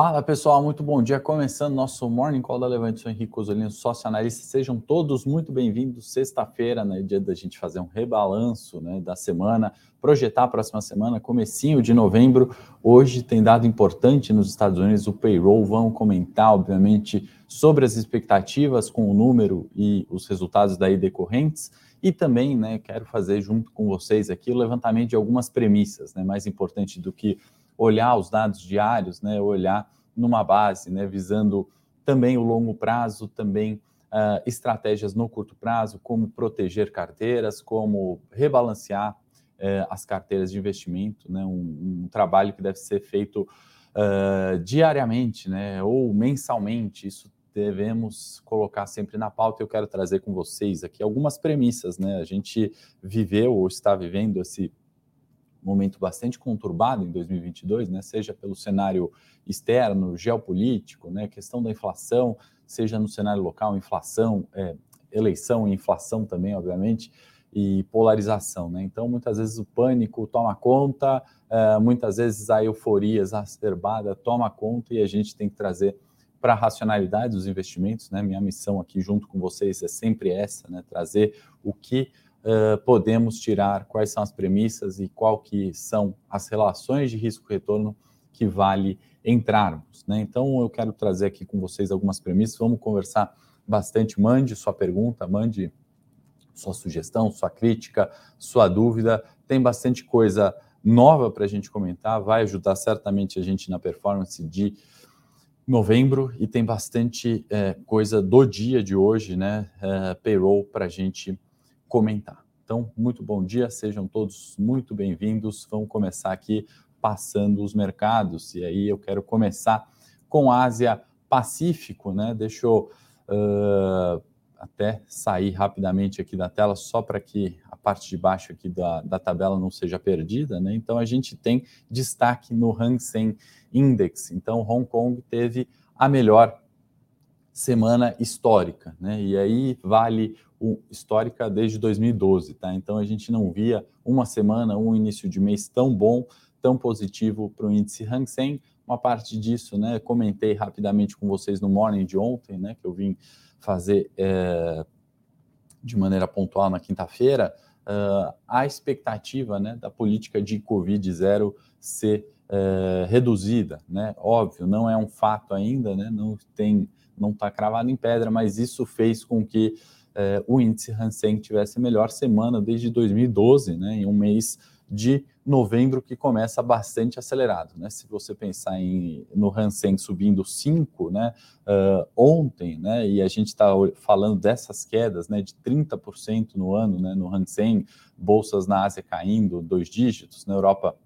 Fala pessoal, muito bom dia. Começando nosso Morning Call da Levante, sou Henrique Osolino, sócio analista. Sejam todos muito bem-vindos. Sexta-feira, né, dia da gente fazer um rebalanço né, da semana, projetar a próxima semana, comecinho de novembro. Hoje tem dado importante nos Estados Unidos o payroll. Vamos comentar, obviamente, sobre as expectativas com o número e os resultados daí decorrentes. E também, né, quero fazer junto com vocês aqui o levantamento de algumas premissas, né, mais importante do que olhar os dados diários, né, olhar numa base, né, visando também o longo prazo, também uh, estratégias no curto prazo, como proteger carteiras, como rebalancear uh, as carteiras de investimento, né, um, um, trabalho que deve ser feito uh, diariamente, né, ou mensalmente. Isso devemos colocar sempre na pauta. Eu quero trazer com vocês aqui algumas premissas, né? A gente viveu ou está vivendo esse momento bastante conturbado em 2022, né, seja pelo cenário externo, geopolítico, né, questão da inflação, seja no cenário local, inflação, é, eleição e inflação também, obviamente, e polarização. Né? Então, muitas vezes o pânico toma conta, é, muitas vezes a euforia exacerbada toma conta e a gente tem que trazer para a racionalidade dos investimentos. Né? Minha missão aqui junto com vocês é sempre essa, né? trazer o que uh, podemos tirar, quais são as premissas e qual que são as relações de risco-retorno que vale entrarmos. Né? Então, eu quero trazer aqui com vocês algumas premissas, vamos conversar bastante. Mande sua pergunta, mande sua sugestão, sua crítica, sua dúvida. Tem bastante coisa nova para a gente comentar, vai ajudar certamente a gente na performance de novembro e tem bastante é, coisa do dia de hoje, né? É, payroll para a gente comentar. Então, muito bom dia, sejam todos muito bem-vindos. Vamos começar aqui passando os mercados. E aí eu quero começar com Ásia Pacífico, né? Deixa eu uh, até sair rapidamente aqui da tela, só para que a parte de baixo aqui da, da tabela não seja perdida, né? Então a gente tem destaque no Hang Seng Index. Então Hong Kong teve a melhor semana histórica, né? E aí vale histórica desde 2012, tá? Então a gente não via uma semana, um início de mês tão bom, tão positivo para o índice Hang Seng. Uma parte disso, né? Comentei rapidamente com vocês no morning de ontem, né? Que eu vim fazer é, de maneira pontual na quinta-feira. Uh, a expectativa, né? Da política de Covid zero ser é, reduzida, né? Óbvio, não é um fato ainda, né? Não tem, não está cravado em pedra, mas isso fez com que é, o índice Hansen tivesse a melhor semana desde 2012, né, em um mês de novembro que começa bastante acelerado. Né? Se você pensar em, no Hansen subindo 5 né, uh, ontem, né, e a gente está falando dessas quedas né, de 30% no ano né, no Hansen, bolsas na Ásia caindo dois dígitos, na Europa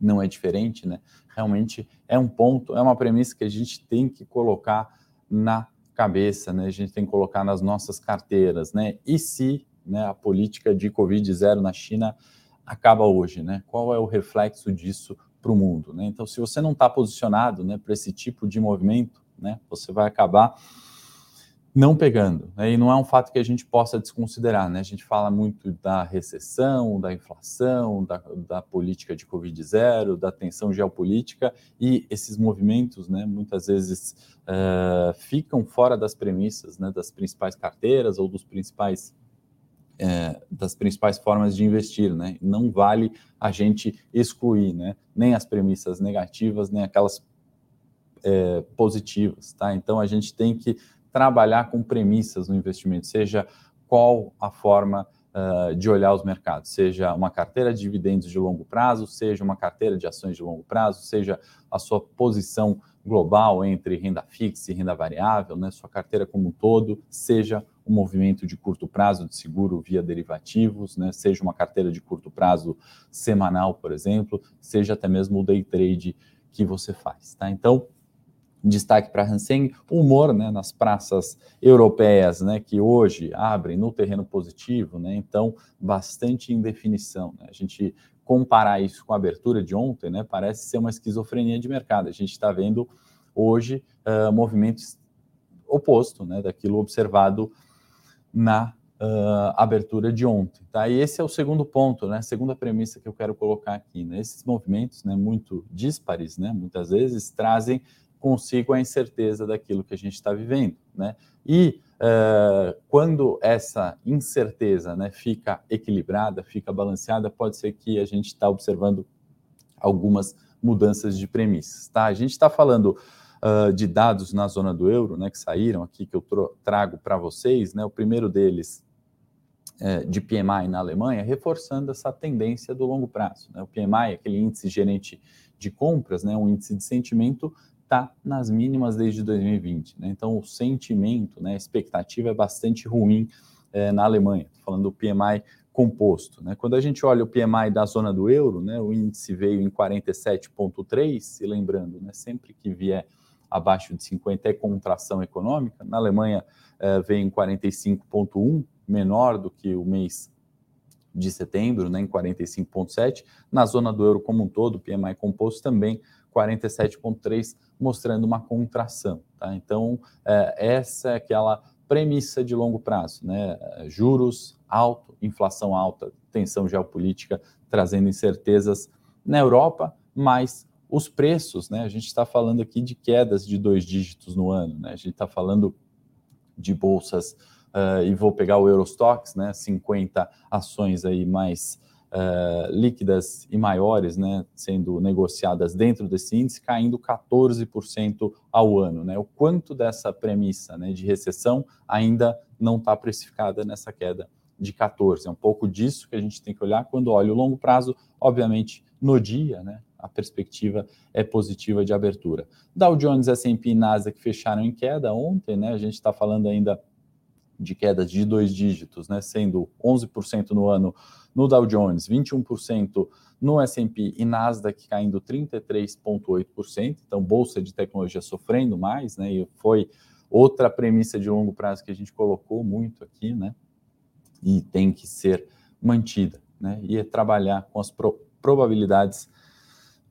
não é diferente, né? realmente é um ponto, é uma premissa que a gente tem que colocar na cabeça, né? A gente tem que colocar nas nossas carteiras, né? E se né, a política de Covid zero na China acaba hoje, né? Qual é o reflexo disso para o mundo, né? Então, se você não está posicionado, né, para esse tipo de movimento, né, você vai acabar não pegando. Né? E não é um fato que a gente possa desconsiderar. Né? A gente fala muito da recessão, da inflação, da, da política de Covid zero, da tensão geopolítica, e esses movimentos né, muitas vezes uh, ficam fora das premissas né, das principais carteiras ou dos principais. É, das principais formas de investir, né? Não vale a gente excluir, né? Nem as premissas negativas, nem aquelas é, positivas, tá? Então a gente tem que trabalhar com premissas no investimento, seja qual a forma uh, de olhar os mercados, seja uma carteira de dividendos de longo prazo, seja uma carteira de ações de longo prazo, seja a sua posição global entre renda fixa e renda variável, né, sua carteira como um todo, seja um movimento de curto prazo de seguro via derivativos, né, seja uma carteira de curto prazo semanal, por exemplo, seja até mesmo o day trade que você faz, tá? Então, Destaque para Hansen, humor né, nas praças europeias, né, que hoje abrem no terreno positivo, né, então bastante indefinição. Né? A gente comparar isso com a abertura de ontem, né, parece ser uma esquizofrenia de mercado. A gente está vendo hoje uh, movimentos oposto né, daquilo observado na uh, abertura de ontem. Tá? E esse é o segundo ponto, né, a segunda premissa que eu quero colocar aqui. Né? Esses movimentos né, muito díspares, né, muitas vezes, trazem consigo a incerteza daquilo que a gente está vivendo, né? E uh, quando essa incerteza né, fica equilibrada, fica balanceada, pode ser que a gente está observando algumas mudanças de premissas, tá? A gente está falando uh, de dados na zona do euro, né, que saíram aqui, que eu trago para vocês, né? O primeiro deles é, de PMI na Alemanha, reforçando essa tendência do longo prazo. Né? O PMI, aquele índice gerente de compras, né, um índice de sentimento, está nas mínimas desde 2020. Né? Então, o sentimento, né, a expectativa é bastante ruim é, na Alemanha. Estou falando do PMI composto. Né? Quando a gente olha o PMI da zona do euro, né, o índice veio em 47,3, e lembrando, né, sempre que vier abaixo de 50 é contração econômica. Na Alemanha é, em 45,1, menor do que o mês de setembro, né, em 45,7. Na zona do euro como um todo, o PMI composto também 47,3, mostrando uma contração. Tá? Então, é, essa é aquela premissa de longo prazo, né? Juros alto, inflação alta, tensão geopolítica trazendo incertezas na Europa, mas os preços, né? A gente está falando aqui de quedas de dois dígitos no ano, né? A gente está falando de bolsas uh, e vou pegar o Eurostox, né, 50 ações aí mais uh, líquidas e maiores, né, sendo negociadas dentro desse índice, caindo 14% ao ano, né, o quanto dessa premissa, né, de recessão ainda não está precificada nessa queda de 14, é um pouco disso que a gente tem que olhar quando olha o longo prazo, obviamente no dia, né, a perspectiva é positiva de abertura. Dow Jones, S&P e Nasdaq fecharam em queda ontem, né? A gente está falando ainda de quedas de dois dígitos, né, sendo 11% no ano no Dow Jones, 21% no S&P e Nasdaq caindo 33,8%. Então, bolsa de tecnologia sofrendo mais, né, e foi outra premissa de longo prazo que a gente colocou muito aqui, né, e tem que ser mantida, né, e é trabalhar com as pro probabilidades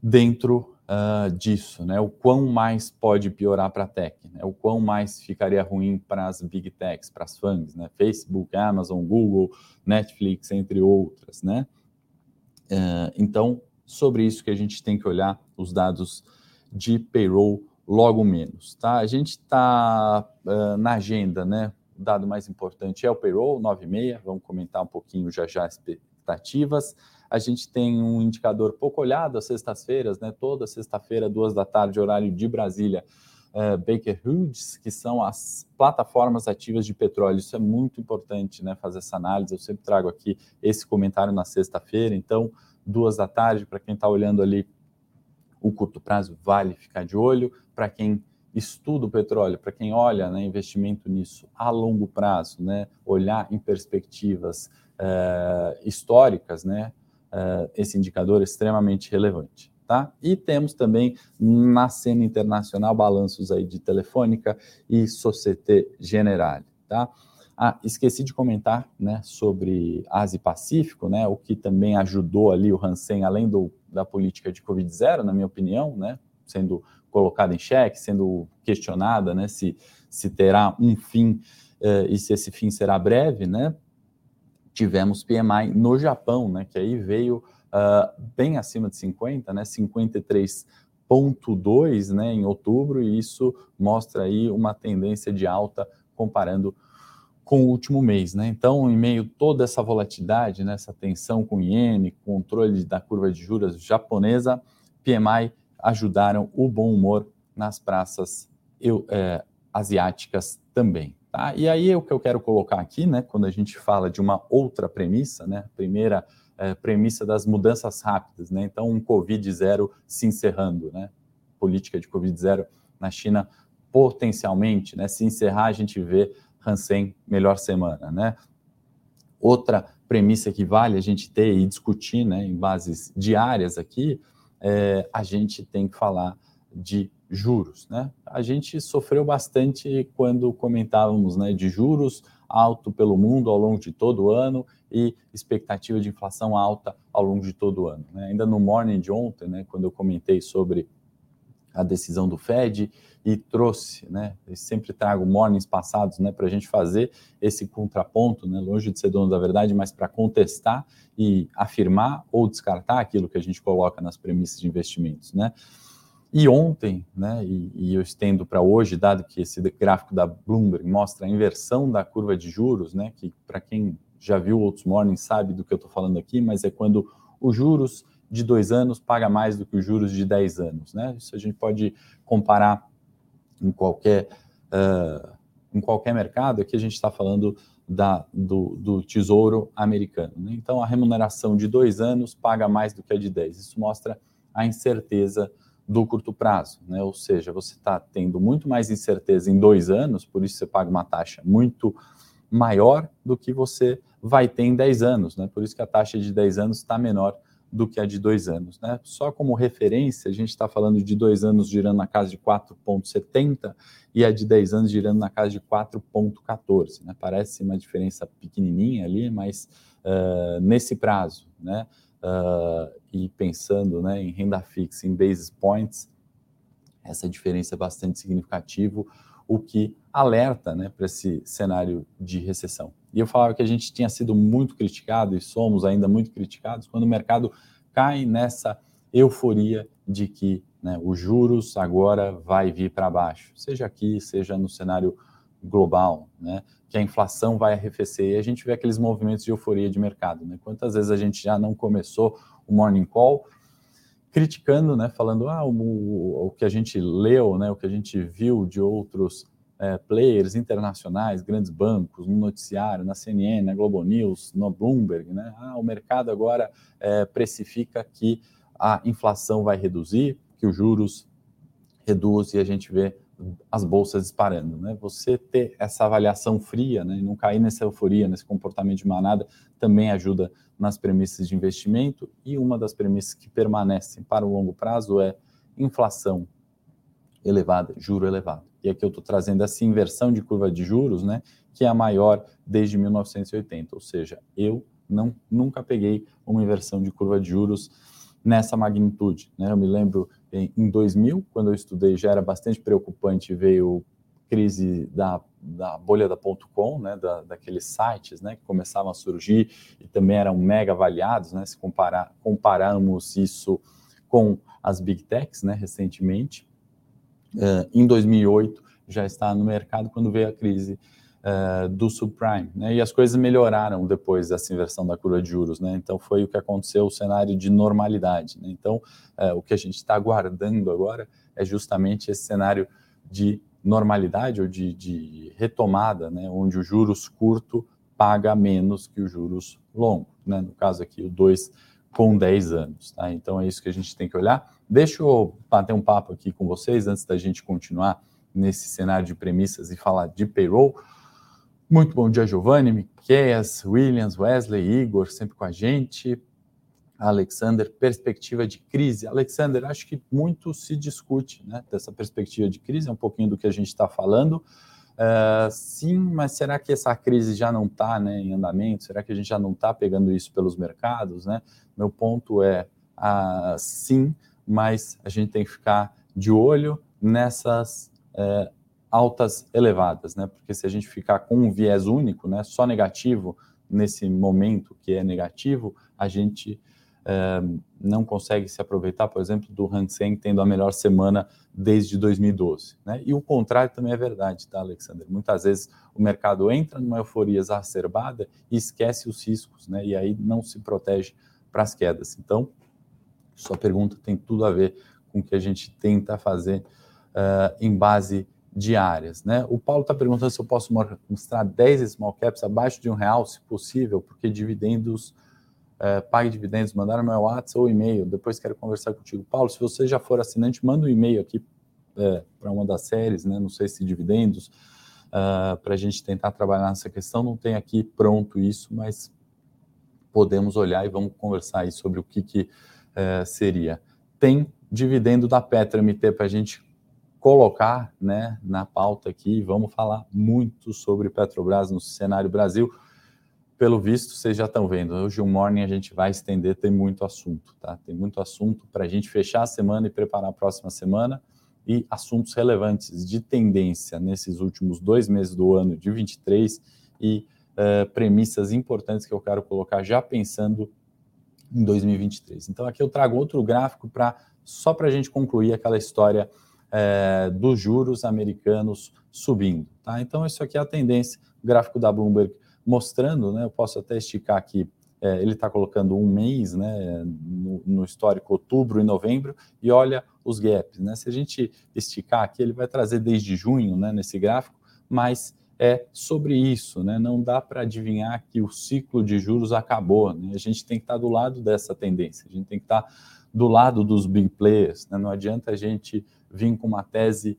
dentro uh, disso, né? O quão mais pode piorar para a tech, né? O quão mais ficaria ruim para as big techs, para as FANGs, né? Facebook, Amazon, Google, Netflix, entre outras, né? Uh, então, sobre isso que a gente tem que olhar os dados de payroll logo menos, tá? A gente está uh, na agenda, né? O dado mais importante é o payroll, 9,6, vamos comentar um pouquinho já já expectativas. A gente tem um indicador pouco olhado às sextas-feiras, né? Toda sexta-feira, duas da tarde, horário de Brasília, uh, Baker Hughes, que são as plataformas ativas de petróleo. Isso é muito importante, né? Fazer essa análise. Eu sempre trago aqui esse comentário na sexta-feira. Então, duas da tarde, para quem está olhando ali o curto prazo, vale ficar de olho. Para quem estuda o petróleo, para quem olha né, investimento nisso a longo prazo, né, olhar em perspectivas uh, históricas, né, uh, esse indicador extremamente relevante. Tá? E temos também na cena internacional balanços aí de Telefônica e Societe Generale. Tá? Ah, esqueci de comentar né, sobre Ásia e Pacífico, né, o que também ajudou ali o Hansen, além do, da política de Covid-0, na minha opinião, né, sendo colocada em xeque, sendo questionada né, se, se terá um fim eh, e se esse fim será breve, né, tivemos PMI no Japão, né, que aí veio uh, bem acima de 50, né, 53,2 né, em outubro, e isso mostra aí uma tendência de alta comparando com o último mês, né? Então, em meio a toda essa volatilidade, né, essa tensão com o iene, controle da curva de juros japonesa, PMI ajudaram o bom humor nas praças eu, é, asiáticas também. Tá? E aí o que eu quero colocar aqui, né, quando a gente fala de uma outra premissa, né, primeira é, premissa das mudanças rápidas, né, então um Covid zero se encerrando, né, política de Covid zero na China potencialmente, né, se encerrar a gente vê Hansen melhor semana, né. Outra premissa que vale a gente ter e discutir, né, em bases diárias aqui, é, a gente tem que falar de juros. Né? A gente sofreu bastante quando comentávamos né, de juros alto pelo mundo ao longo de todo o ano e expectativa de inflação alta ao longo de todo o ano. Né? Ainda no morning de ontem, né, quando eu comentei sobre a decisão do Fed e trouxe, né, eu sempre trago mornings passados, né, para a gente fazer esse contraponto, né, longe de ser dono da verdade, mas para contestar e afirmar ou descartar aquilo que a gente coloca nas premissas de investimentos, né. E ontem, né, e, e eu estendo para hoje, dado que esse gráfico da Bloomberg mostra a inversão da curva de juros, né, que para quem já viu outros mornings sabe do que eu estou falando aqui, mas é quando os juros de dois anos paga mais do que os juros de 10 anos. Né? Isso a gente pode comparar em qualquer, uh, em qualquer mercado. Aqui a gente está falando da, do, do, tesouro americano. Né? Então, a remuneração de dois anos paga mais do que a de 10. Isso mostra a incerteza do curto prazo, né? ou seja, você está tendo muito mais incerteza em dois anos, por isso você paga uma taxa muito maior do que você vai ter em 10 anos, né? por isso que a taxa de 10 anos está menor do que a de dois anos. Né? Só como referência, a gente está falando de dois anos girando na casa de 4,70 e a de 10 anos girando na casa de 4,14. Né? Parece uma diferença pequenininha ali, mas uh, nesse prazo, né? Uh, e pensando né, em renda fixa, em basis points, essa diferença é bastante significativa, o que alerta né, para esse cenário de recessão. E eu falava que a gente tinha sido muito criticado e somos ainda muito criticados quando o mercado cai nessa euforia de que né, os juros agora vai vir para baixo, seja aqui, seja no cenário global, né? que a inflação vai arrefecer e a gente vê aqueles movimentos de euforia de mercado. Né? Quantas vezes a gente já não começou o morning call criticando, né, falando ah, o, o que a gente leu, né, o que a gente viu de outros é, players internacionais, grandes bancos, no noticiário, na CNN, na Globo News, no Bloomberg, né, ah, o mercado agora é, precifica que a inflação vai reduzir, que os juros reduz e a gente vê as bolsas disparando, né? Você ter essa avaliação fria, né, e não cair nessa euforia, nesse comportamento de manada, também ajuda nas premissas de investimento. E uma das premissas que permanecem para o longo prazo é inflação elevada, juro elevado. E aqui eu estou trazendo essa inversão de curva de juros, né, que é a maior desde 1980. Ou seja, eu não nunca peguei uma inversão de curva de juros nessa magnitude. Né? Eu me lembro em 2000, quando eu estudei, já era bastante preocupante, veio crise da, da bolha da .com, né, da, daqueles sites, né, que começavam a surgir e também eram mega avaliados, né, se comparar, compararmos isso com as big techs, né, recentemente, uh, em 2008 já está no mercado quando veio a crise uh, do subprime, né? E as coisas melhoraram depois dessa inversão da curva de juros, né? Então foi o que aconteceu, o cenário de normalidade. Né? Então uh, o que a gente está aguardando agora é justamente esse cenário de normalidade ou de, de retomada, né? Onde o juros curto paga menos que os juros longo, né? No caso aqui o 2 com 10 anos, tá? Então é isso que a gente tem que olhar. Deixa eu bater um papo aqui com vocês antes da gente continuar nesse cenário de premissas e falar de payroll. Muito bom dia, Giovanni, Miqueias, Williams, Wesley, Igor, sempre com a gente. Alexander, perspectiva de crise. Alexander, acho que muito se discute né, dessa perspectiva de crise, é um pouquinho do que a gente está falando. Uh, sim, mas será que essa crise já não está né, em andamento? Será que a gente já não está pegando isso pelos mercados? Né? Meu ponto é uh, sim, mas a gente tem que ficar de olho nessas uh, altas elevadas, né? Porque se a gente ficar com um viés único, né, só negativo nesse momento que é negativo, a gente é, não consegue se aproveitar, por exemplo, do Hansen tendo a melhor semana desde 2012. Né? E o contrário também é verdade, tá, Alexander? Muitas vezes o mercado entra numa euforia exacerbada e esquece os riscos, né? E aí não se protege para as quedas. Então, sua pergunta tem tudo a ver com o que a gente tenta fazer uh, em base diárias. Né? O Paulo está perguntando se eu posso mostrar 10 small caps abaixo de um real, se possível, porque dividendos, é, pague dividendos, mandaram meu WhatsApp ou e-mail, depois quero conversar contigo. Paulo, se você já for assinante, manda um e-mail aqui é, para uma das séries, né? não sei se dividendos, uh, para a gente tentar trabalhar nessa questão. Não tem aqui pronto isso, mas podemos olhar e vamos conversar aí sobre o que, que uh, seria. Tem dividendo da Petra MT para a gente colocar né, na pauta aqui. Vamos falar muito sobre Petrobras no cenário Brasil. Pelo visto, vocês já estão vendo. Hoje o morning a gente vai estender, tem muito assunto, tá? Tem muito assunto para a gente fechar a semana e preparar a próxima semana e assuntos relevantes de tendência nesses últimos dois meses do ano de 23 e uh, premissas importantes que eu quero colocar já pensando em 2023. Então aqui eu trago outro gráfico para só para a gente concluir aquela história é, dos juros americanos subindo. Tá? Então, isso aqui é a tendência, gráfico da Bloomberg mostrando, né, eu posso até esticar aqui, é, ele está colocando um mês né, no, no, histórico outubro e novembro, e olha os gaps. Né? Se a gente esticar aqui, ele vai trazer desde junho né, nesse gráfico, mas é sobre isso, né? Não dá para adivinhar que o ciclo de juros acabou. Né? A gente tem que estar tá do lado dessa tendência, a gente tem que estar tá do lado dos big players. Né? Não adianta a gente vir com uma tese,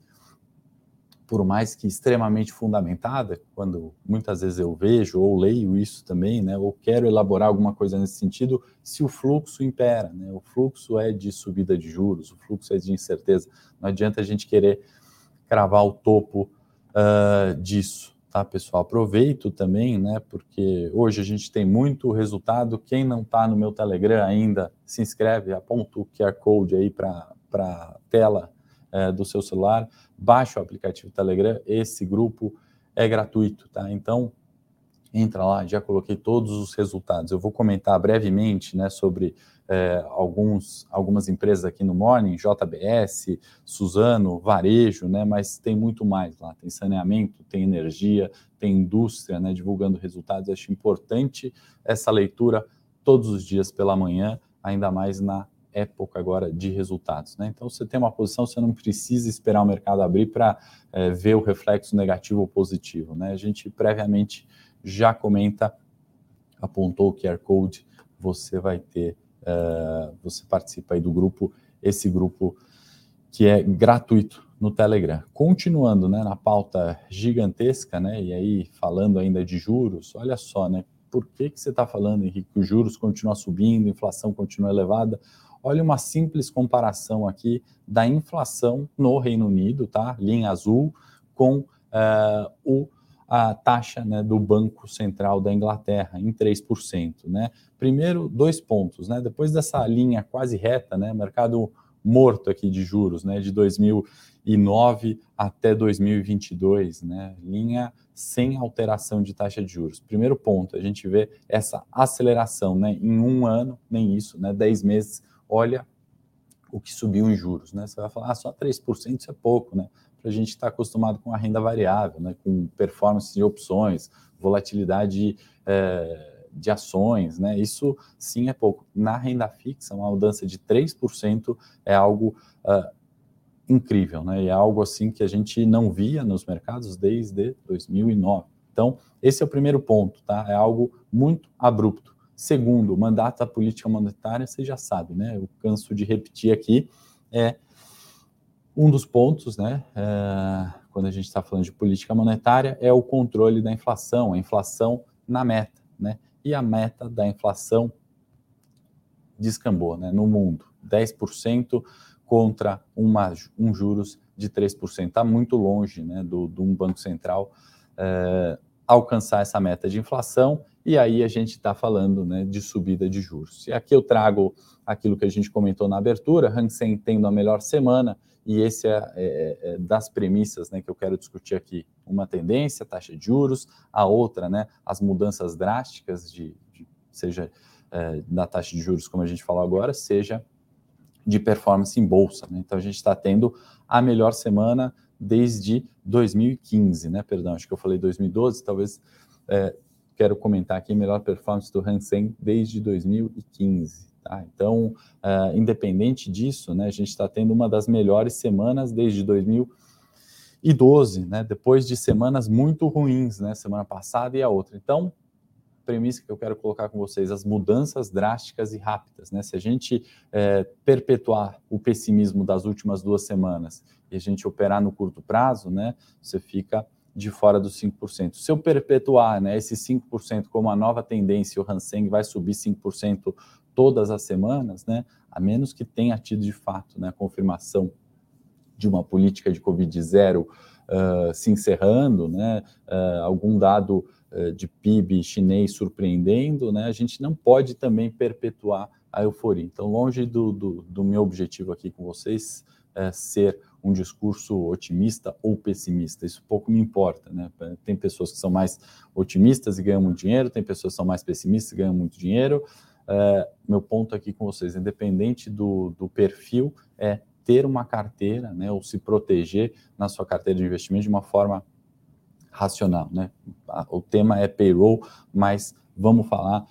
por mais que extremamente fundamentada, quando muitas vezes eu vejo ou leio isso também, né? Ou quero elaborar alguma coisa nesse sentido, se o fluxo impera, né? O fluxo é de subida de juros, o fluxo é de incerteza. Não adianta a gente querer cravar o topo uh, disso, tá, pessoal? Aproveito também, né, porque hoje a gente tem muito resultado. Quem não está no meu Telegram ainda, se inscreve, aponta o QR Code aí para a tela uh, do seu celular, baixa o aplicativo Telegram, esse grupo é gratuito, tá? Então, entra lá, já coloquei todos os resultados. Eu vou comentar brevemente né, sobre é, alguns, algumas empresas aqui no Morning, JBS, Suzano, Varejo, né, mas tem muito mais lá. Tem saneamento, tem energia, tem indústria, né, divulgando resultados. Acho importante essa leitura todos os dias pela manhã, ainda mais na época agora de resultados. Né? Então, você tem uma posição, você não precisa esperar o mercado abrir para é, ver o reflexo negativo ou positivo. Né? A gente previamente já comenta, apontou o QR Code, você vai ter, uh, você participa aí do grupo, esse grupo que é gratuito no Telegram. Continuando né, na pauta gigantesca, né, e aí falando ainda de juros, olha só, né, por que, que você está falando, Henrique, que os juros continuam subindo, a inflação continua elevada? Olha uma simples comparação aqui da inflação no Reino Unido, tá? Linha azul, com uh, o a taxa né, do Banco Central da Inglaterra em 3%. Né? Primeiro, dois pontos. Né? Depois dessa linha quase reta, né, mercado morto aqui de juros, né, de 2009 até 2022, né, linha sem alteração de taxa de juros. Primeiro ponto, a gente vê essa aceleração, né, em um ano, nem isso, né, 10 meses, olha o que subiu em juros, né, você vai falar, ah, só 3% isso é pouco, né, para a gente estar tá acostumado com a renda variável, né, com performance de opções, volatilidade é, de ações, né, isso sim é pouco. Na renda fixa, uma mudança de 3% é algo uh, incrível, né, é algo assim que a gente não via nos mercados desde 2009. Então, esse é o primeiro ponto, tá? É algo muito abrupto. Segundo, mandato da política monetária, você já sabe, né? Eu canso de repetir aqui, é um dos pontos, né, é, quando a gente está falando de política monetária, é o controle da inflação, a inflação na meta, né? E a meta da inflação descambou, né, no mundo, 10% contra uma, um juros de 3%. Está muito longe, né, do, um banco central é, alcançar essa meta de inflação e aí a gente está falando né, de subida de juros. E aqui eu trago aquilo que a gente comentou na abertura, Hansen tendo a melhor semana, e esse é, é, é, das premissas né, que eu quero discutir aqui. Uma tendência, taxa de juros, a outra, né, as mudanças drásticas, de, de seja é, da taxa de juros, como a gente falou agora, seja de performance em bolsa. Né? Então a gente está tendo a melhor semana desde 2015, né? Perdão, acho que eu falei 2012, talvez é, quero comentar aqui melhor performance do Hansen desde 2015. Tá? Então, uh, independente disso, né, a gente está tendo uma das melhores semanas desde 2012, né, depois de semanas muito ruins, né, semana passada e a outra. Então, premissa que eu quero colocar com vocês, as mudanças drásticas e rápidas. Né? Se a gente é, perpetuar o pessimismo das últimas duas semanas e a gente operar no curto prazo, né, você fica de fora dos 5%. Se eu perpetuar né, esse 5% como a nova tendência, o Hanseng vai subir 5% todas as semanas, né, a menos que tenha tido de fato né, a confirmação de uma política de Covid zero uh, se encerrando, né, uh, algum dado uh, de PIB chinês surpreendendo, né, a gente não pode também perpetuar a euforia. Então, longe do, do, do meu objetivo aqui com vocês, é ser um discurso otimista ou pessimista. Isso pouco me importa, né? Tem pessoas que são mais otimistas e ganham muito dinheiro, tem pessoas que são mais pessimistas e ganham muito dinheiro. É, meu ponto aqui com vocês, independente do, do perfil, é ter uma carteira, né, ou se proteger na sua carteira de investimento de uma forma racional, né? O tema é payroll, mas vamos falar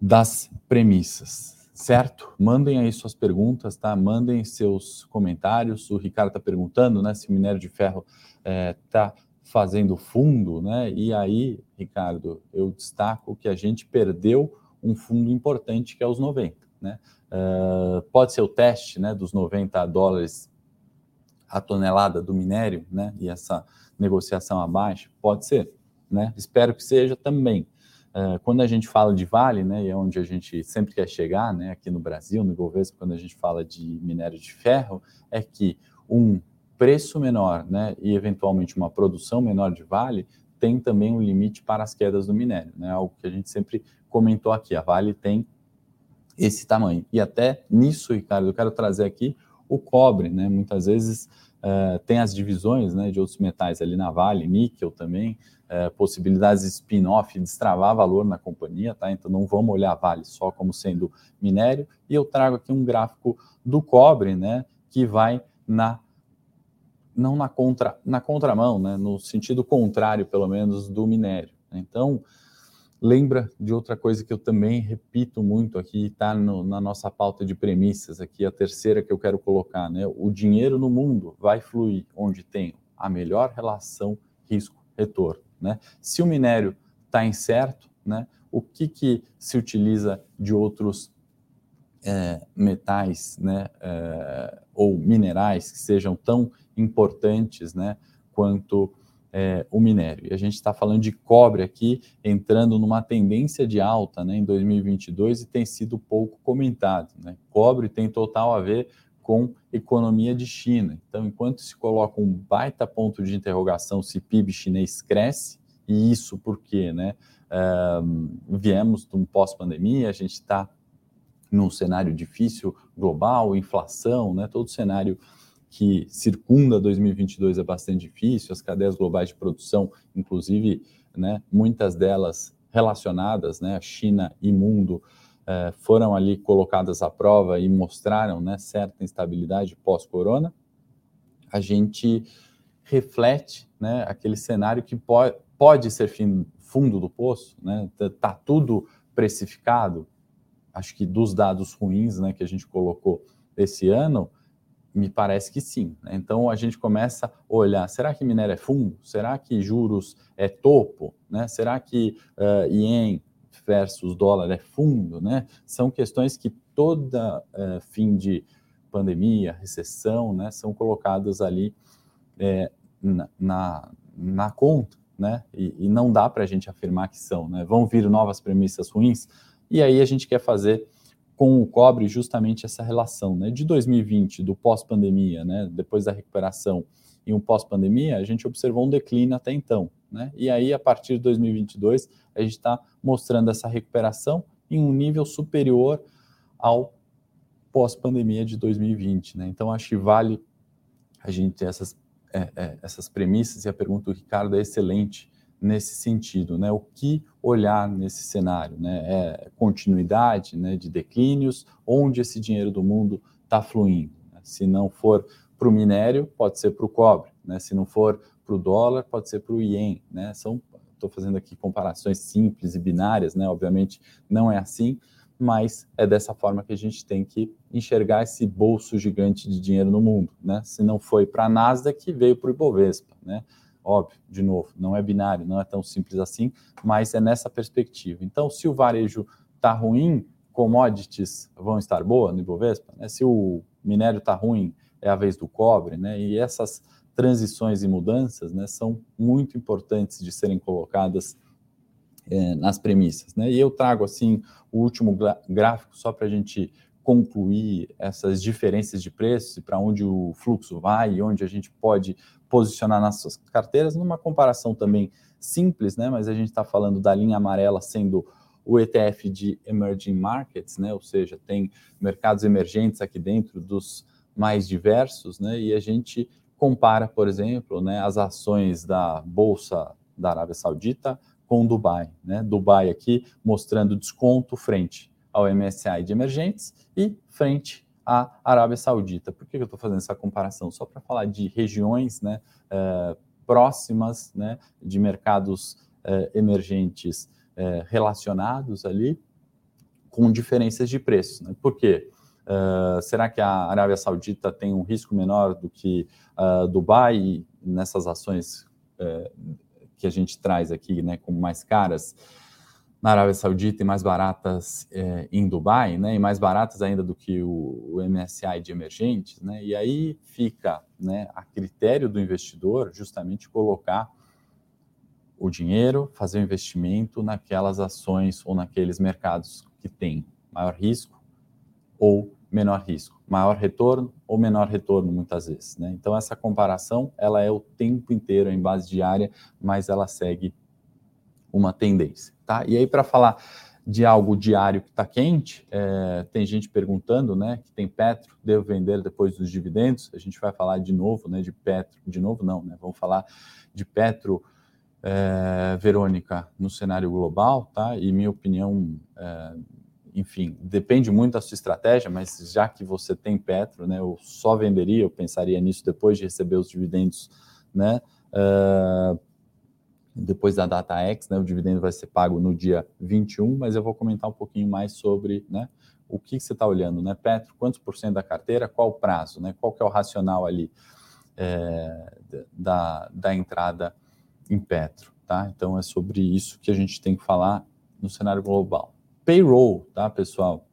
das premissas, certo? Mandem aí suas perguntas, tá? Mandem seus comentários. O Ricardo está perguntando, né, se o minério de ferro está é, fazendo fundo, né? E aí, Ricardo, eu destaco que a gente perdeu um fundo importante que é os 90, né? Uh, pode ser o teste, né, dos 90 dólares a tonelada do minério, né? E essa negociação abaixo? Pode ser, né? Espero que seja também. Uh, quando a gente fala de Vale, né, e é onde a gente sempre quer chegar, né, aqui no Brasil, no Ibovespa, quando a gente fala de minério de ferro, é que um preço menor, né, e eventualmente uma produção menor de Vale tem também um limite para as quedas do minério, né, algo que a gente sempre comentou aqui. A Vale tem esse tamanho. E até nisso, Ricardo, eu quero trazer aqui o cobre, né? Muitas vezes uh, tem as divisões né, de outros metais ali na Vale, níquel também, uh, possibilidades de spin-off, destravar valor na companhia, tá? Então não vamos olhar a Vale só como sendo minério. E eu trago aqui um gráfico do cobre, né? Que vai na não na contra na contramão, né? No sentido contrário, pelo menos, do minério. Então lembra de outra coisa que eu também repito muito aqui, está na nossa pauta de premissas aqui, a terceira que eu quero colocar, né? O dinheiro no mundo vai fluir onde tem a melhor relação risco-retorno, né? Se o minério está incerto, né? O que, que se utiliza de outros é, metais, né? É, ou minerais que sejam tão importantes, né? Quanto é, o minério. E a gente está falando de cobre aqui, entrando numa tendência de alta né, em 2022 e tem sido pouco comentado. Né? Cobre tem total a ver com economia de China. Então, enquanto se coloca um baita ponto de interrogação se PIB chinês cresce, e isso porque né, uh, viemos de um pós-pandemia, a gente está num cenário difícil global, inflação, né, todo cenário que circunda 2022 é bastante difícil, as cadeias globais de produção, inclusive, né, muitas delas relacionadas, né, China e mundo, eh, foram ali colocadas à prova e mostraram né, certa instabilidade pós-corona, a gente reflete né, aquele cenário que pode, pode ser fim, fundo do poço, né, tá, tá tudo precificado, acho que dos dados ruins né, que a gente colocou esse ano, me parece que sim. Né? Então a gente começa a olhar: será que minério é fundo? Será que juros é topo? Né? Será que uh, ien versus dólar é fundo? Né? São questões que toda uh, fim de pandemia, recessão, né, são colocadas ali é, na, na, na, conta, né? E, e não dá para a gente afirmar que são. Né? Vão vir novas premissas ruins, e aí a gente quer fazer com o cobre justamente essa relação, né? De 2020, do pós-pandemia, né? Depois da recuperação e um pós-pandemia, a gente observou um declínio até então, né? E aí, a partir de 2022, a gente está mostrando essa recuperação em um nível superior ao pós-pandemia de 2020, né? Então, acho que vale a gente ter essas, é, é, essas premissas e a pergunta do Ricardo é excelente nesse sentido, né? O que olhar nesse cenário, né? É continuidade, né, de declínios, onde esse dinheiro do mundo está fluindo. Né? Se não for para o minério, pode ser para o cobre, né? Se não for para o dólar, pode ser para o ien, né? São, estou fazendo aqui comparações simples e binárias, né? Obviamente não é assim, mas é dessa forma que a gente tem que enxergar esse bolso gigante de dinheiro no mundo, né? Se não foi para a Nasdaq, veio para o Ibovespa, né? Óbvio, de novo, não é binário, não é tão simples assim, mas é nessa perspectiva. Então, se o varejo está ruim, commodities vão estar boas no Ibovespa, né? se o minério está ruim, é a vez do cobre, né? e essas transições e mudanças né, são muito importantes de serem colocadas é, nas premissas. Né? E eu trago assim o último gráfico só para a gente concluir essas diferenças de preços e para onde o fluxo vai e onde a gente pode posicionar nas suas carteiras, numa comparação também simples, né? Mas a gente está falando da linha amarela sendo o ETF de Emerging Markets, né? Ou seja, tem mercados emergentes aqui dentro dos mais diversos, né? E a gente compara, por exemplo, né, as ações da Bolsa da Arábia Saudita com Dubai, né? Dubai aqui mostrando desconto frente ao MSCI de emergentes e frente à Arábia Saudita. Por que eu estou fazendo essa comparação? Só para falar de regiões né, eh, próximas né, de mercados eh, emergentes eh, relacionados ali com diferenças de preço. Né? Por quê? Uh, será que a Arábia Saudita tem um risco menor do que uh, Dubai nessas ações uh, que a gente traz aqui, né, como mais caras na Arábia Saudita e mais baratas em Dubai, né, e mais baratas ainda do que o, o MSCI de emergentes, né, e aí fica, né, a critério do investidor justamente colocar o dinheiro, fazer o investimento naquelas ações ou naqueles mercados que têm maior risco ou menor risco, maior retorno ou menor retorno muitas vezes. Né? Então essa comparação ela é o tempo inteiro em base diária, mas ela segue uma tendência. Tá? E aí para falar de algo diário que está quente, é, tem gente perguntando, né, que tem Petro, devo vender depois dos dividendos? A gente vai falar de novo, né, de Petro, de novo não, né, vamos falar de Petro, é, Verônica, no cenário global, tá? E minha opinião é, enfim, depende muito da sua estratégia, mas já que você tem Petro, né, eu só venderia, eu pensaria nisso depois de receber os dividendos, né, uh, depois da data X, né, o dividendo vai ser pago no dia 21, mas eu vou comentar um pouquinho mais sobre, né, o que você está olhando, né, Petro, quantos por cento da carteira, qual o prazo, né, qual que é o racional ali é, da, da entrada em Petro, tá? Então é sobre isso que a gente tem que falar no cenário global payroll, tá, pessoal?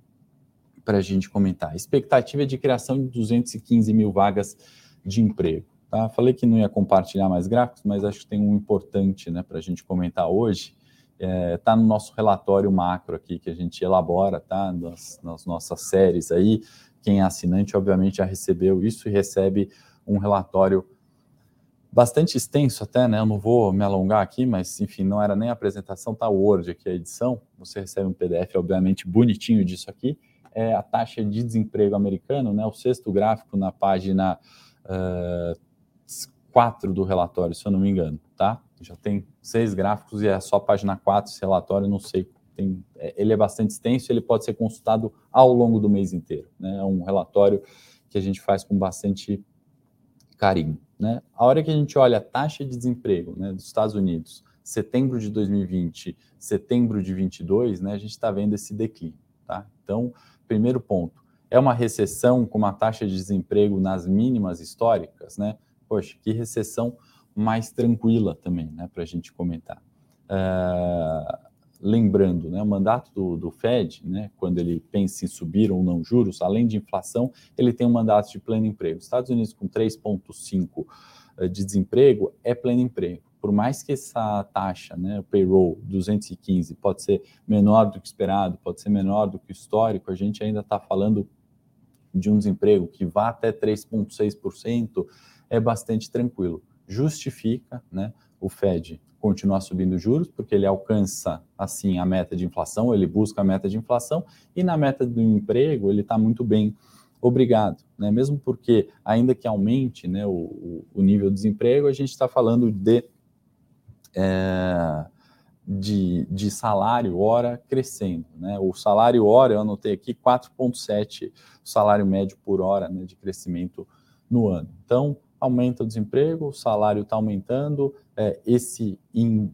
Para a gente comentar. Expectativa é de criação de 215 mil vagas de emprego. Tá? Falei que não ia compartilhar mais gráficos, mas acho que tem um importante né, para a gente comentar hoje. Está é, tá no nosso relatório macro aqui que a gente elabora, tá? Nas, nas nossas séries aí. Quem é assinante, obviamente, já recebeu isso e recebe um relatório bastante extenso até, né? Eu não vou me alongar aqui, mas enfim, não era nem a apresentação, tá Word aqui a edição. Você recebe um PDF, obviamente, bonitinho disso aqui. É a taxa de desemprego americano, né? O sexto gráfico na página uh, 4 do relatório, se eu não me engano, tá? Já tem seis gráficos e é só a página 4 esse relatório, não sei. Tem, é, ele é bastante extenso, ele pode ser consultado ao longo do mês inteiro. Né? É um relatório que a gente faz com bastante carinho. Né? A hora que a gente olha a taxa de desemprego né, dos Estados Unidos, setembro de 2020, setembro de 22, né, a gente está vendo esse declínio. Tá? Então, primeiro ponto, é uma recessão com uma taxa de desemprego nas mínimas históricas, né? Poxa, que recessão mais tranquila também, né, para a gente comentar. Uh, lembrando, né, o mandato do, do, Fed, né, quando ele pensa em subir ou não juros, além de inflação, ele tem um mandato de pleno emprego. Estados Unidos com 3,5% eh, de desemprego é pleno emprego. Por mais que essa taxa, né, o payroll 215, pode ser menor do que esperado, pode ser menor do que o histórico, a gente ainda está falando de um desemprego que vá até 3,6%, é bastante tranquilo. Justifica né, o Fed continuar subindo juros, porque ele alcança, assim, a meta de inflação, ele busca a meta de inflação, e na meta do emprego ele está muito bem obrigado, né? mesmo porque, ainda que aumente né, o, o nível de desemprego, a gente está falando de, é, de, de, salário hora crescendo. Né? O salário hora, eu anotei aqui, 4,7 salário médio por hora né, de crescimento no ano. Então, aumenta o desemprego, o salário está aumentando, é, esse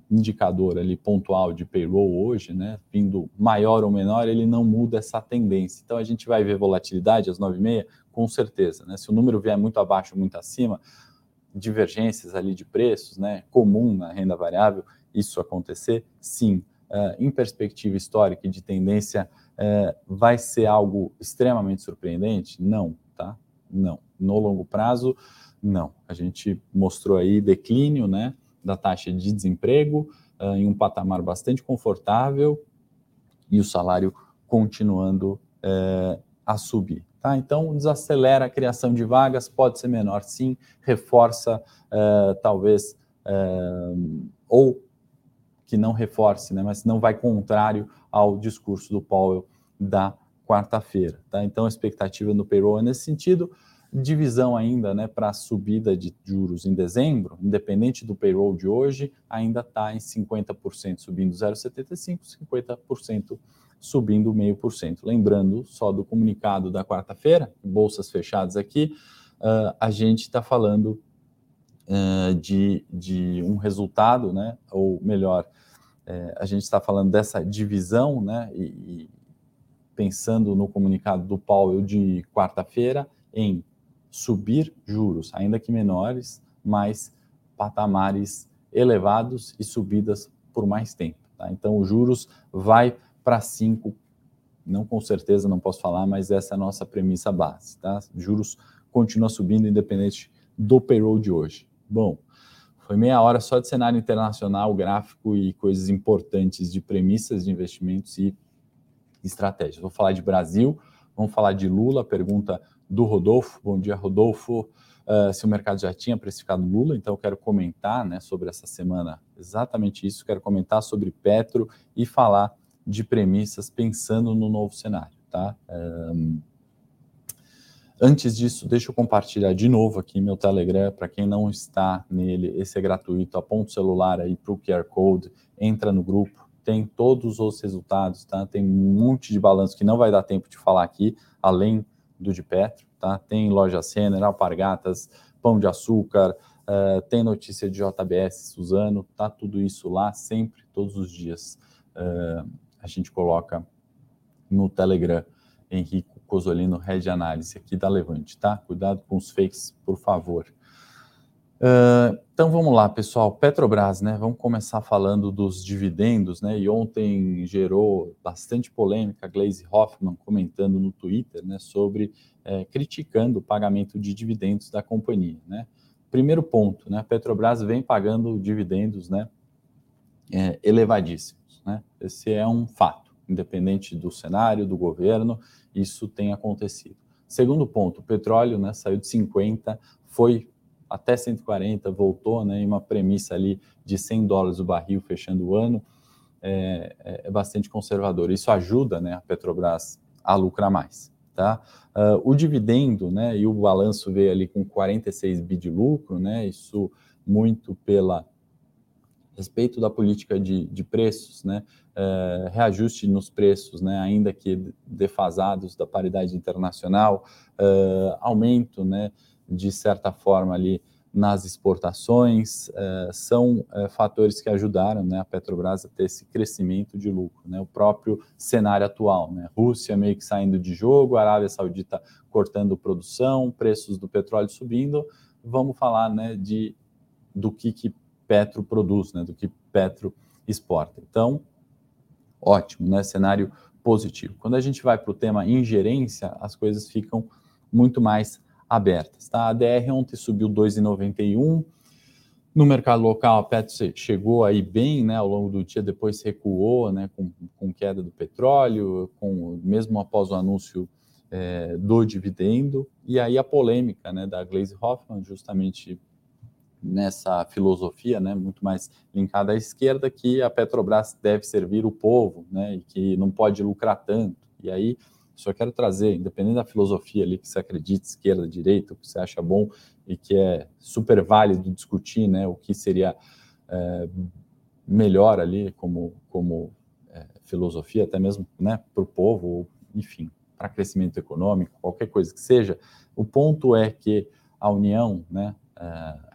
indicador ali pontual de payroll hoje, né, vindo maior ou menor, ele não muda essa tendência. Então a gente vai ver volatilidade às 9h30, com certeza. Né? Se o número vier muito abaixo muito acima, divergências ali de preços, né, comum na renda variável, isso acontecer, sim. Uh, em perspectiva histórica e de tendência, uh, vai ser algo extremamente surpreendente? Não, tá? Não. No longo prazo, não. A gente mostrou aí declínio né, da taxa de desemprego uh, em um patamar bastante confortável e o salário continuando a subir. Tá? Então, desacelera a criação de vagas, pode ser menor sim, reforça talvez, ou que não reforce, né, mas não vai contrário ao discurso do Powell da quarta-feira. Tá? Então, a expectativa no payroll é nesse sentido divisão ainda né, para a subida de juros em dezembro, independente do payroll de hoje, ainda está em 50% subindo 0,75%, 50% subindo 0,5%. Lembrando só do comunicado da quarta-feira, bolsas fechadas aqui, uh, a gente está falando uh, de, de um resultado, né, ou melhor, uh, a gente está falando dessa divisão, né, e, e pensando no comunicado do Powell de quarta-feira, em subir juros, ainda que menores, mas patamares elevados e subidas por mais tempo. Tá? Então, os juros vai para 5, não com certeza, não posso falar, mas essa é a nossa premissa base. Tá? Juros continua subindo independente do payroll de hoje. Bom, foi meia hora só de cenário internacional, gráfico e coisas importantes de premissas de investimentos e estratégias. Vou falar de Brasil, vamos falar de Lula, pergunta do Rodolfo. Bom dia, Rodolfo. Uh, se o mercado já tinha precificado Lula, então eu quero comentar né, sobre essa semana exatamente isso. Quero comentar sobre Petro e falar de premissas pensando no novo cenário. Tá? Um, antes disso, deixa eu compartilhar de novo aqui meu Telegram. Para quem não está nele, esse é gratuito. Aponta o celular aí para o QR Code, entra no grupo, tem todos os resultados, tá? Tem um monte de balanço que não vai dar tempo de falar aqui, além do de Petro, tá? Tem loja Senna, Alpargatas, Pão de Açúcar, uh, tem notícia de JBS, Suzano, tá tudo isso lá sempre, todos os dias. Uh, a gente coloca no Telegram Henrico Cosolino Red Análise aqui da Levante, tá? Cuidado com os fakes, por favor. Uh, então vamos lá, pessoal. Petrobras, né? Vamos começar falando dos dividendos, né? E ontem gerou bastante polêmica, Glaze Hoffman comentando no Twitter, né? Sobre é, criticando o pagamento de dividendos da companhia, né? Primeiro ponto, né? Petrobras vem pagando dividendos, né? É, elevadíssimos, né? Esse é um fato, independente do cenário, do governo, isso tem acontecido. Segundo ponto, o petróleo, né? Saiu de 50, foi até 140, voltou né, em uma premissa ali de 100 dólares o barril fechando o ano, é, é, é bastante conservador. Isso ajuda né, a Petrobras a lucrar mais. Tá? Uh, o dividendo né, e o balanço veio ali com 46 bi de lucro, né, isso muito pela respeito da política de, de preços, né, uh, reajuste nos preços, né, ainda que defasados da paridade internacional, uh, aumento né, de certa forma ali nas exportações, eh, são eh, fatores que ajudaram né, a Petrobras a ter esse crescimento de lucro. Né, o próprio cenário atual, né, Rússia meio que saindo de jogo, Arábia Saudita cortando produção, preços do petróleo subindo, vamos falar né, de, do que, que Petro produz, né, do que Petro exporta. Então, ótimo, né, cenário positivo. Quando a gente vai para o tema ingerência, as coisas ficam muito mais abertas. Tá? A DR ontem subiu 2,91. No mercado local, a Petro chegou aí bem né, ao longo do dia, depois recuou né, com, com queda do petróleo, com, mesmo após o anúncio é, do dividendo. E aí a polêmica né, da Glaze Hoffman, justamente nessa filosofia, né, muito mais linkada à esquerda, que a Petrobras deve servir o povo né, e que não pode lucrar tanto. E aí só quero trazer, independente da filosofia ali que você acredita, esquerda, direita, o que você acha bom e que é super válido discutir, né, o que seria é, melhor ali como, como é, filosofia, até mesmo né, para o povo, enfim, para crescimento econômico, qualquer coisa que seja. O ponto é que a União, né,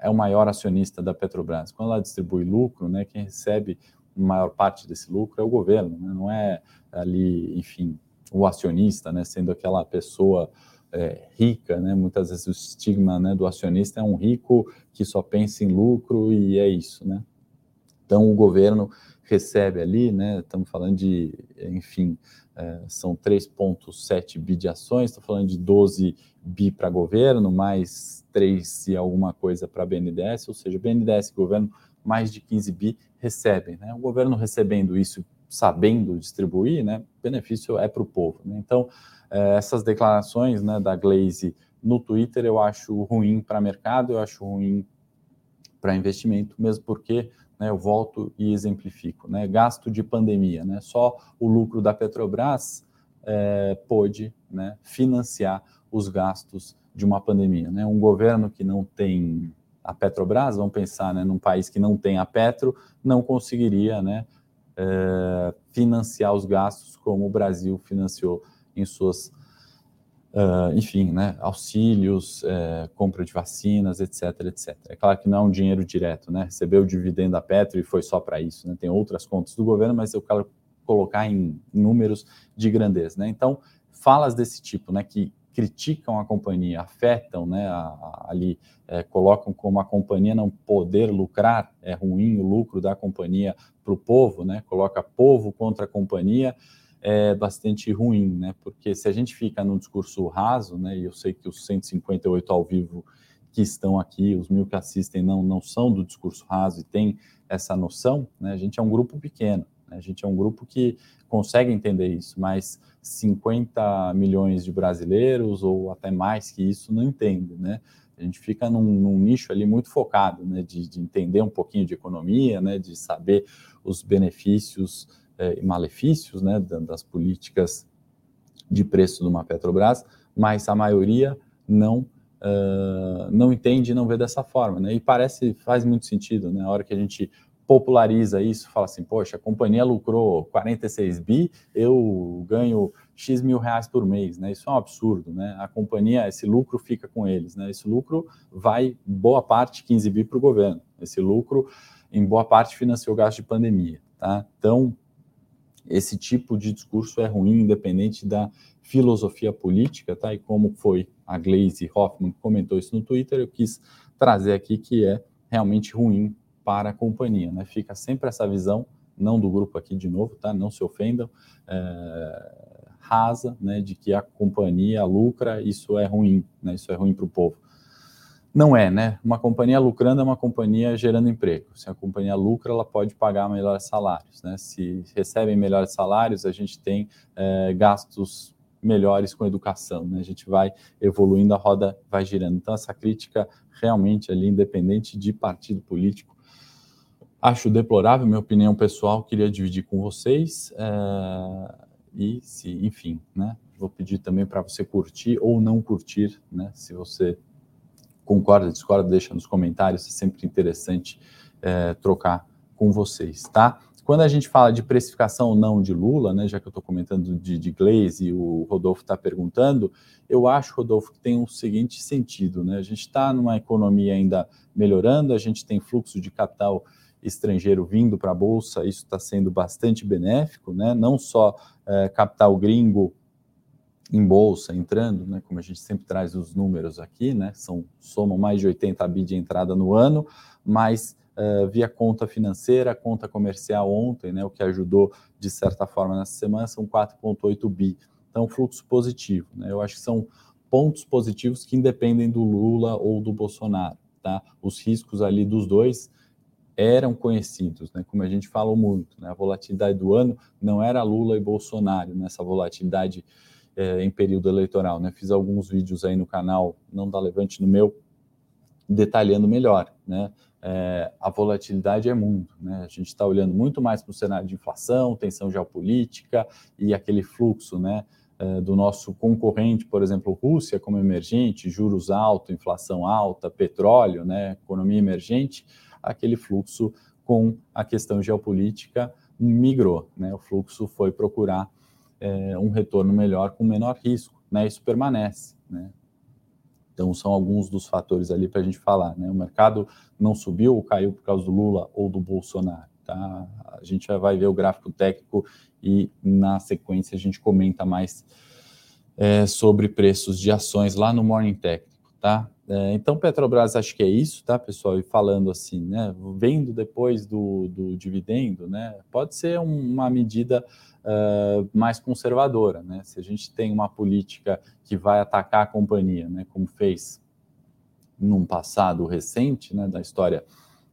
é, o maior acionista da Petrobras. Quando ela distribui lucro, né, quem recebe a maior parte desse lucro é o governo, né, não é ali, enfim, o acionista, né, sendo aquela pessoa é, rica, né, muitas vezes o estigma né, do acionista é um rico que só pensa em lucro e é isso, né. Então o governo recebe ali, né, estamos falando de, enfim, é, são 3,7 bi de ações, estou falando de 12 bi para governo, mais 3 e alguma coisa para BNDES, ou seja, BNDES e governo, mais de 15 bi recebem. Né? O governo recebendo isso sabendo distribuir, né, benefício é para o povo. Né? Então, é, essas declarações né, da Glaze no Twitter eu acho ruim para mercado, eu acho ruim para investimento, mesmo porque né, eu volto e exemplifico. Né, gasto de pandemia, né, só o lucro da Petrobras é, pôde né, financiar os gastos de uma pandemia. Né? Um governo que não tem a Petrobras, vamos pensar né, num país que não tem a Petro, não conseguiria né, é, financiar os gastos como o Brasil financiou em suas, uh, enfim, né, auxílios, é, compra de vacinas, etc, etc. É claro que não é um dinheiro direto, né? Recebeu o dividendo da Petro e foi só para isso, né? Tem outras contas do governo, mas eu quero colocar em números de grandeza, né? Então, falas desse tipo, né, que criticam a companhia, afetam, né, a, a, ali é, colocam como a companhia não poder lucrar, é ruim o lucro da companhia para o povo, né, coloca povo contra a companhia, é bastante ruim, né, porque se a gente fica num discurso raso, né, e eu sei que os 158 ao vivo que estão aqui, os mil que assistem não, não são do discurso raso e tem essa noção, né, a gente é um grupo pequeno, né, a gente é um grupo que consegue entender isso, mas 50 milhões de brasileiros ou até mais que isso não entendem, né? A gente fica num, num nicho ali muito focado, né, de, de, entender um pouquinho de economia, né, de saber os benefícios e malefícios, né, das políticas de preço de uma Petrobras, mas a maioria não uh, não entende, não vê dessa forma, né? E parece faz muito sentido, né? Hora que a gente populariza isso, fala assim, poxa, a companhia lucrou 46 bi, eu ganho X mil reais por mês, né? Isso é um absurdo, né? A companhia, esse lucro fica com eles, né? Esse lucro vai, boa parte, 15 bi para o governo. Esse lucro, em boa parte, financiou o gasto de pandemia, tá? Então, esse tipo de discurso é ruim, independente da filosofia política, tá? E como foi a Glaze Hoffman que comentou isso no Twitter, eu quis trazer aqui que é realmente ruim para a companhia. Né? Fica sempre essa visão, não do grupo aqui de novo, tá? não se ofendam, é, rasa, né, de que a companhia lucra, isso é ruim, né? isso é ruim para o povo. Não é, né? Uma companhia lucrando é uma companhia gerando emprego. Se a companhia lucra, ela pode pagar melhores salários, né? Se recebem melhores salários, a gente tem é, gastos melhores com educação, né? A gente vai evoluindo, a roda vai girando. Então, essa crítica realmente ali, independente de partido político, Acho deplorável, minha opinião pessoal, queria dividir com vocês. É, e se, enfim, né? Vou pedir também para você curtir ou não curtir, né? Se você concorda, discorda, deixa nos comentários, é sempre interessante é, trocar com vocês, tá? Quando a gente fala de precificação ou não de Lula, né, já que eu estou comentando de, de Glaze e o Rodolfo está perguntando, eu acho, Rodolfo, que tem o um seguinte sentido, né? A gente está numa economia ainda melhorando, a gente tem fluxo de capital estrangeiro vindo para a Bolsa, isso está sendo bastante benéfico, né? não só é, capital gringo em Bolsa entrando, né? como a gente sempre traz os números aqui, né? São, somam mais de 80 bi de entrada no ano, mas é, via conta financeira, conta comercial ontem, né? o que ajudou de certa forma nessa semana, são 4,8 bi. Então, fluxo positivo. Né? Eu acho que são pontos positivos que independem do Lula ou do Bolsonaro. Tá? Os riscos ali dos dois eram conhecidos, né? Como a gente falou muito, né? A volatilidade do ano não era Lula e Bolsonaro nessa volatilidade é, em período eleitoral, né? Fiz alguns vídeos aí no canal, não da Levante, no meu, detalhando melhor, né? É, a volatilidade é mundo, né? A gente está olhando muito mais para o cenário de inflação, tensão geopolítica e aquele fluxo, né? É, do nosso concorrente, por exemplo, Rússia como emergente, juros altos, inflação alta, petróleo, né? Economia emergente aquele fluxo com a questão geopolítica migrou, né? O fluxo foi procurar é, um retorno melhor com menor risco, né? Isso permanece, né? Então são alguns dos fatores ali para a gente falar, né? O mercado não subiu ou caiu por causa do Lula ou do Bolsonaro, tá? A gente vai ver o gráfico técnico e na sequência a gente comenta mais é, sobre preços de ações lá no Morning Técnico, tá? É, então, Petrobras, acho que é isso, tá, pessoal? E falando assim, né, vendo depois do, do dividendo, né, pode ser uma medida uh, mais conservadora, né? Se a gente tem uma política que vai atacar a companhia, né, como fez num passado recente, né, da história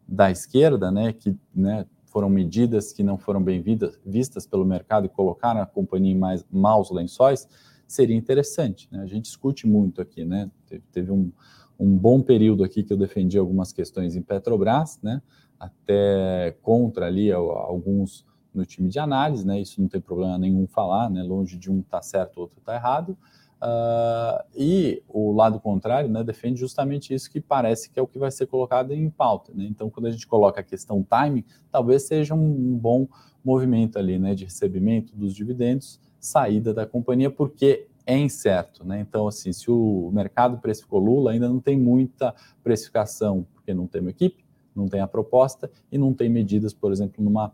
da esquerda, né, que, né, foram medidas que não foram bem vistas pelo mercado e colocaram a companhia em mais maus lençóis, seria interessante. Né? A gente discute muito aqui, né? Teve, um, um bom período aqui que eu defendi algumas questões em Petrobras, né? Até contra ali alguns no time de análise, né? Isso não tem problema nenhum falar, né? Longe de um tá certo, o outro está errado. Uh, e o lado contrário, né, defende justamente isso que parece que é o que vai ser colocado em pauta. Né? Então, quando a gente coloca a questão timing, talvez seja um bom movimento ali, né, de recebimento dos dividendos, saída da companhia, porque é incerto, né? Então, assim, se o mercado precificou Lula, ainda não tem muita precificação, porque não tem uma equipe, não tem a proposta e não tem medidas, por exemplo, numa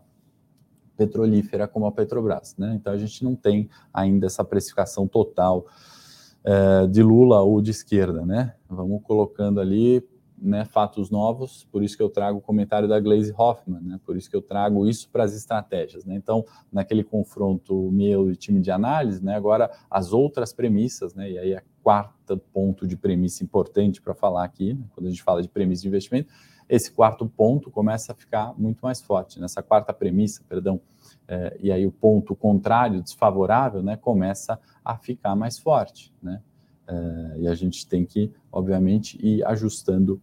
petrolífera como a Petrobras, né? Então a gente não tem ainda essa precificação total é, de Lula ou de esquerda, né? Vamos colocando ali né, fatos novos, por isso que eu trago o comentário da Glaze Hoffman, né, por isso que eu trago isso para as estratégias. Né? Então, naquele confronto meu e time de análise, né, agora as outras premissas, né, e aí a quarta ponto de premissa importante para falar aqui, né, quando a gente fala de premissa de investimento, esse quarto ponto começa a ficar muito mais forte. Nessa quarta premissa, perdão, é, e aí o ponto contrário, desfavorável, né, começa a ficar mais forte. Né? É, e a gente tem que, obviamente, ir ajustando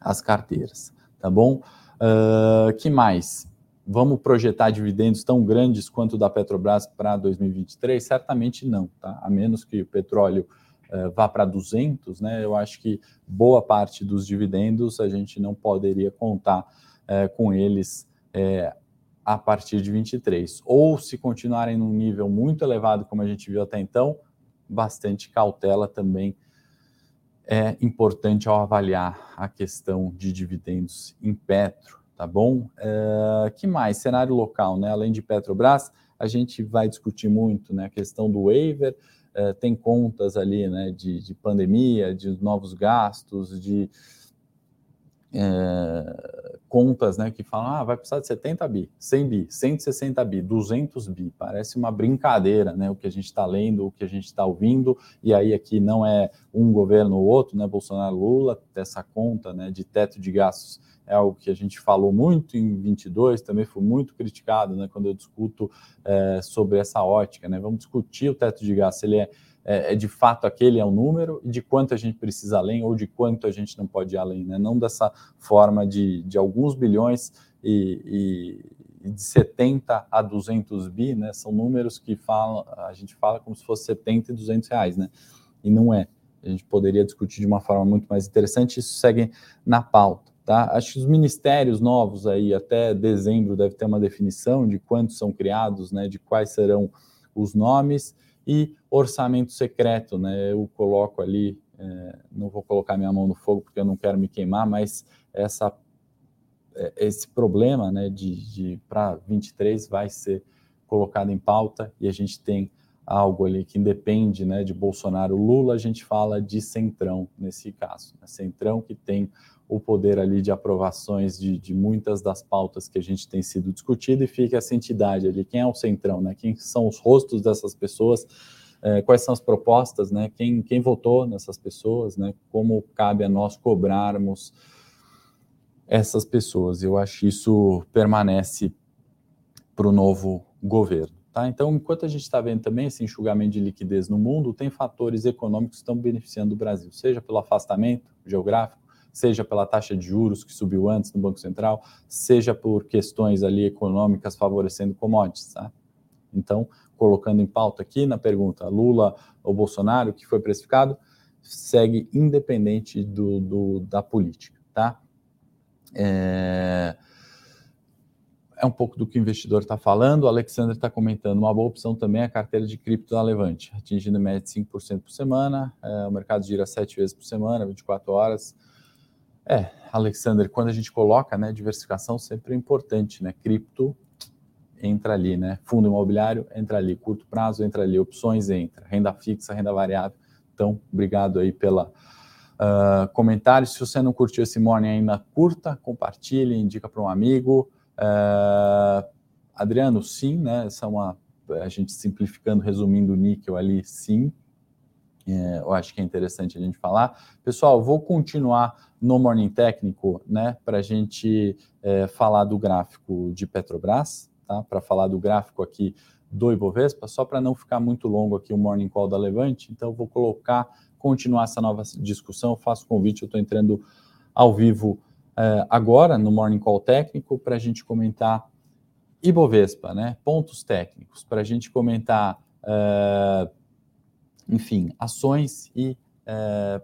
as carteiras, tá bom? Uh, que mais? Vamos projetar dividendos tão grandes quanto da Petrobras para 2023? Certamente não, tá? A menos que o petróleo uh, vá para 200, né? Eu acho que boa parte dos dividendos a gente não poderia contar uh, com eles a partir de 23. Ou se continuarem num nível muito elevado, como a gente viu até então, bastante cautela também é importante ao avaliar a questão de dividendos em Petro, tá bom? É, que mais? Cenário local, né? Além de Petrobras, a gente vai discutir muito né, a questão do waiver, é, tem contas ali né, de, de pandemia, de novos gastos, de é, contas né, que falam, ah, vai precisar de 70 bi, 100 bi, 160 bi, 200 bi. Parece uma brincadeira né, o que a gente está lendo, o que a gente está ouvindo, e aí aqui não é um governo ou outro, né, Bolsonaro, Lula, essa conta né, de teto de gastos é algo que a gente falou muito em 22, também foi muito criticado né, quando eu discuto é, sobre essa ótica. Né? Vamos discutir o teto de gastos, ele é é, é, de fato aquele é o número e de quanto a gente precisa além ou de quanto a gente não pode ir além, né? Não dessa forma de, de alguns bilhões e, e, de 70 a 200 bi, né? São números que falam, a gente fala como se fosse 70 e 200 reais, né? E não é. A gente poderia discutir de uma forma muito mais interessante. Isso segue na pauta. Tá? Acho que os ministérios novos aí até dezembro deve ter uma definição de quantos são criados, né, de quais serão os nomes e orçamento secreto, né? Eu coloco ali, é, não vou colocar minha mão no fogo porque eu não quero me queimar, mas essa, é, esse problema, né, de, de para 23 vai ser colocado em pauta e a gente tem algo ali que independe, né, de Bolsonaro, Lula, a gente fala de centrão nesse caso, né? centrão que tem o poder ali de aprovações de, de, muitas das pautas que a gente tem sido discutido e fica essa entidade ali, quem é o centrão, né? Quem são os rostos dessas pessoas, é, quais são as propostas, né? Quem, quem votou nessas pessoas, né? Como cabe a nós cobrarmos essas pessoas. Eu acho que isso permanece para o novo governo. Tá? Então, enquanto a gente está vendo também esse enxugamento de liquidez no mundo, tem fatores econômicos que estão beneficiando o Brasil, seja pelo afastamento geográfico, seja pela taxa de juros que subiu antes no Banco Central, seja por questões ali econômicas favorecendo commodities, tá? Então, colocando em pauta aqui na pergunta, Lula ou Bolsonaro, que foi precificado, segue independente do, do da política, tá? É... é um pouco do que o investidor está falando. O Alexander está comentando. Uma boa opção também é a carteira de cripto da Levante, atingindo média de 5% por semana. É, o mercado gira 7 vezes por semana, 24 horas. É, Alexander, quando a gente coloca, né, diversificação sempre é importante, né? Cripto entra ali, né? Fundo imobiliário entra ali, curto prazo entra ali, opções entra, renda fixa, renda variável. Então, obrigado aí pela uh, comentário. Se você não curtiu esse morning ainda, curta, compartilhe, indica para um amigo. Uh, Adriano, sim, né? Essa é uma a gente simplificando, resumindo o níquel ali, sim, é, eu acho que é interessante a gente falar. Pessoal, vou continuar no Morning Técnico, né, para a gente é, falar do gráfico de Petrobras, tá? Para falar do gráfico aqui do Ibovespa, só para não ficar muito longo aqui o Morning Call da Levante, então vou colocar, continuar essa nova discussão, eu faço convite, eu estou entrando ao vivo é, agora no Morning Call técnico para a gente comentar Ibovespa, né? Pontos técnicos, para a gente comentar é, enfim, ações e é,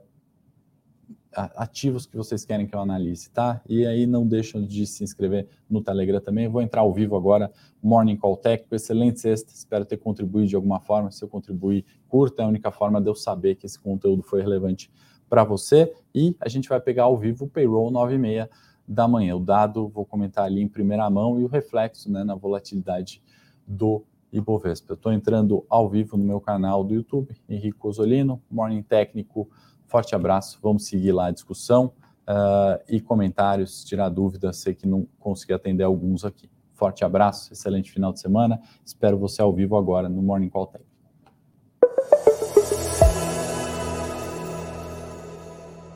ativos que vocês querem que eu analise, tá? E aí não deixam de se inscrever no Telegram também. Eu vou entrar ao vivo agora, Morning Call Técnico, excelente sexta, espero ter contribuído de alguma forma. Se eu contribuir, curta, é a única forma de eu saber que esse conteúdo foi relevante para você. E a gente vai pegar ao vivo o Payroll 96 da manhã. O dado, vou comentar ali em primeira mão, e o reflexo né, na volatilidade do Ibovespa. Eu estou entrando ao vivo no meu canal do YouTube, Henrique Osolino, Morning Técnico, Forte abraço, vamos seguir lá a discussão uh, e comentários, tirar dúvidas, sei que não consegui atender alguns aqui. Forte abraço, excelente final de semana, espero você ao vivo agora no Morning Call Tech.